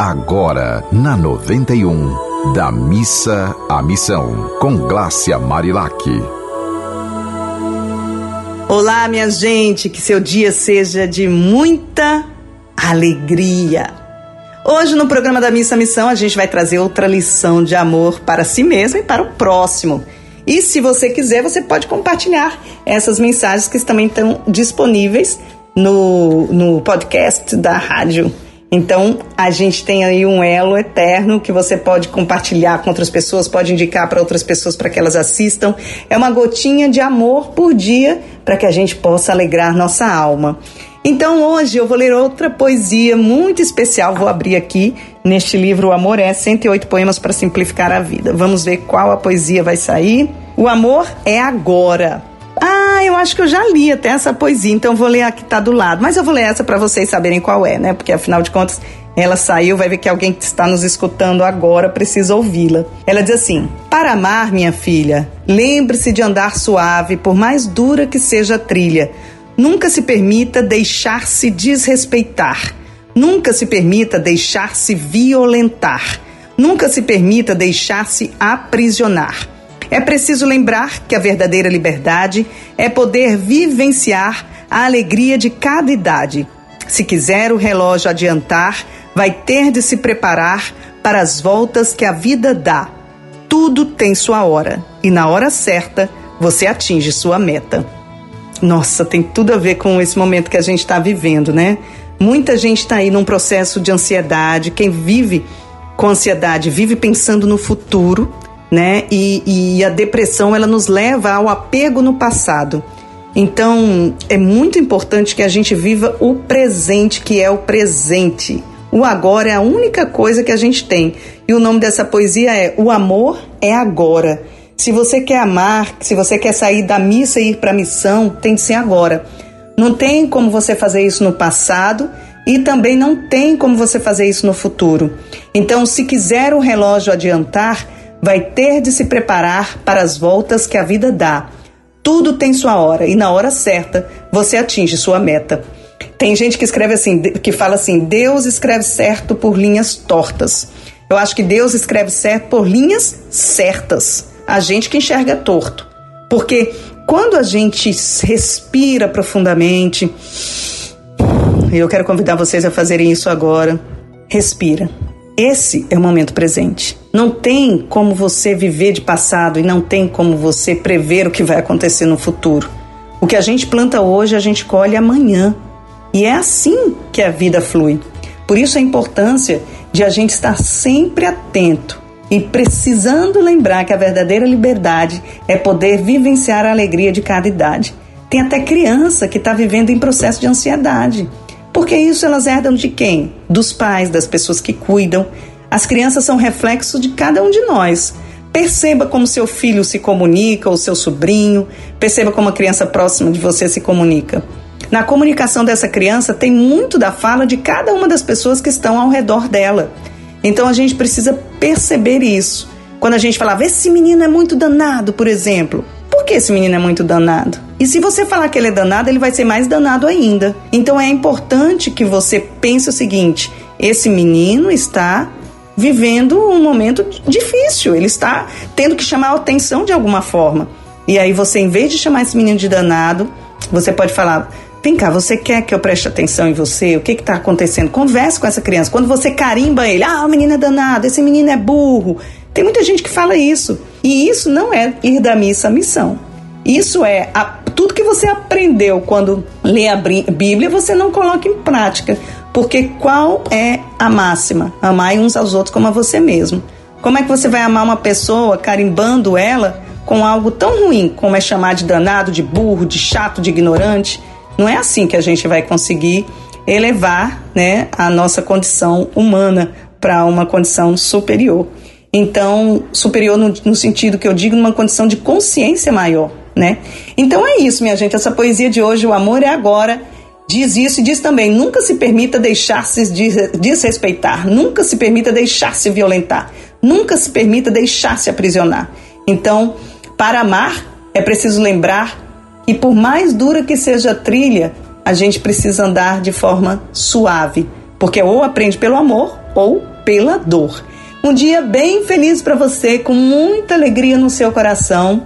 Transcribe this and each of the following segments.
agora na 91 da missa à missão com Glácia Marilac. Olá, minha gente, que seu dia seja de muita alegria. Hoje no programa da Missa à Missão a gente vai trazer outra lição de amor para si mesmo e para o próximo. E se você quiser, você pode compartilhar essas mensagens que também estão disponíveis no, no podcast da rádio. Então, a gente tem aí um elo eterno que você pode compartilhar com outras pessoas, pode indicar para outras pessoas para que elas assistam. É uma gotinha de amor por dia para que a gente possa alegrar nossa alma. Então, hoje eu vou ler outra poesia muito especial. Vou abrir aqui neste livro O Amor é 108 poemas para simplificar a vida. Vamos ver qual a poesia vai sair. O amor é agora. Ah, eu acho que eu já li até essa poesia, então vou ler a que está do lado. Mas eu vou ler essa para vocês saberem qual é, né? Porque afinal de contas, ela saiu, vai ver que alguém que está nos escutando agora precisa ouvi-la. Ela diz assim: Para amar, minha filha, lembre-se de andar suave, por mais dura que seja a trilha. Nunca se permita deixar-se desrespeitar. Nunca se permita deixar-se violentar. Nunca se permita deixar-se aprisionar. É preciso lembrar que a verdadeira liberdade é poder vivenciar a alegria de cada idade. Se quiser o relógio adiantar, vai ter de se preparar para as voltas que a vida dá. Tudo tem sua hora e na hora certa você atinge sua meta. Nossa, tem tudo a ver com esse momento que a gente está vivendo, né? Muita gente está aí num processo de ansiedade. Quem vive com ansiedade vive pensando no futuro né? E, e a depressão ela nos leva ao apego no passado. Então é muito importante que a gente viva o presente, que é o presente. O agora é a única coisa que a gente tem. E o nome dessa poesia é O Amor é Agora. Se você quer amar, se você quer sair da missa e ir para a missão, tem de ser agora. Não tem como você fazer isso no passado e também não tem como você fazer isso no futuro. Então, se quiser o relógio adiantar, vai ter de se preparar para as voltas que a vida dá. Tudo tem sua hora e na hora certa você atinge sua meta. Tem gente que escreve assim, que fala assim: Deus escreve certo por linhas tortas. Eu acho que Deus escreve certo por linhas certas. A gente que enxerga torto. Porque quando a gente respira profundamente, eu quero convidar vocês a fazerem isso agora. Respira. Esse é o momento presente. Não tem como você viver de passado e não tem como você prever o que vai acontecer no futuro. O que a gente planta hoje, a gente colhe amanhã. E é assim que a vida flui. Por isso a importância de a gente estar sempre atento e precisando lembrar que a verdadeira liberdade é poder vivenciar a alegria de cada idade. Tem até criança que está vivendo em processo de ansiedade. Porque isso elas herdam de quem? Dos pais, das pessoas que cuidam. As crianças são reflexo de cada um de nós. Perceba como seu filho se comunica, ou seu sobrinho, perceba como a criança próxima de você se comunica. Na comunicação dessa criança tem muito da fala de cada uma das pessoas que estão ao redor dela. Então a gente precisa perceber isso. Quando a gente falava, esse menino é muito danado, por exemplo, esse menino é muito danado? E se você falar que ele é danado, ele vai ser mais danado ainda. Então é importante que você pense o seguinte: esse menino está vivendo um momento difícil, ele está tendo que chamar a atenção de alguma forma. E aí você, em vez de chamar esse menino de danado, você pode falar: Vem cá, você quer que eu preste atenção em você? O que está acontecendo? Converse com essa criança. Quando você carimba ele, ah, o menino é danado, esse menino é burro. Tem muita gente que fala isso. E isso não é ir da missa à missão. Isso é a, tudo que você aprendeu quando lê a Bíblia, você não coloca em prática. Porque qual é a máxima? Amar uns aos outros como a você mesmo. Como é que você vai amar uma pessoa carimbando ela com algo tão ruim como é chamar de danado, de burro, de chato, de ignorante? Não é assim que a gente vai conseguir elevar né, a nossa condição humana para uma condição superior. Então, superior no, no, sentido que eu digo, numa condição de consciência maior, né? Então é isso, minha gente. Essa poesia de hoje, o amor é agora, diz isso e diz também: nunca se permita deixar-se desrespeitar, nunca se permita deixar-se violentar, nunca se permita deixar-se aprisionar. Então, para amar, é preciso lembrar que, por mais dura que seja a trilha, a gente precisa andar de forma suave, porque ou aprende pelo amor ou pela dor. Um dia bem feliz para você, com muita alegria no seu coração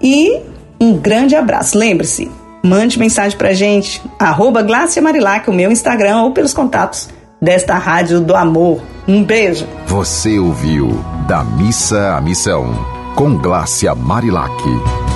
e um grande abraço. Lembre-se, mande mensagem pra gente, arroba Marilac, o meu Instagram, ou pelos contatos desta Rádio do Amor. Um beijo. Você ouviu Da Missa à Missão, com Glácia Marilac.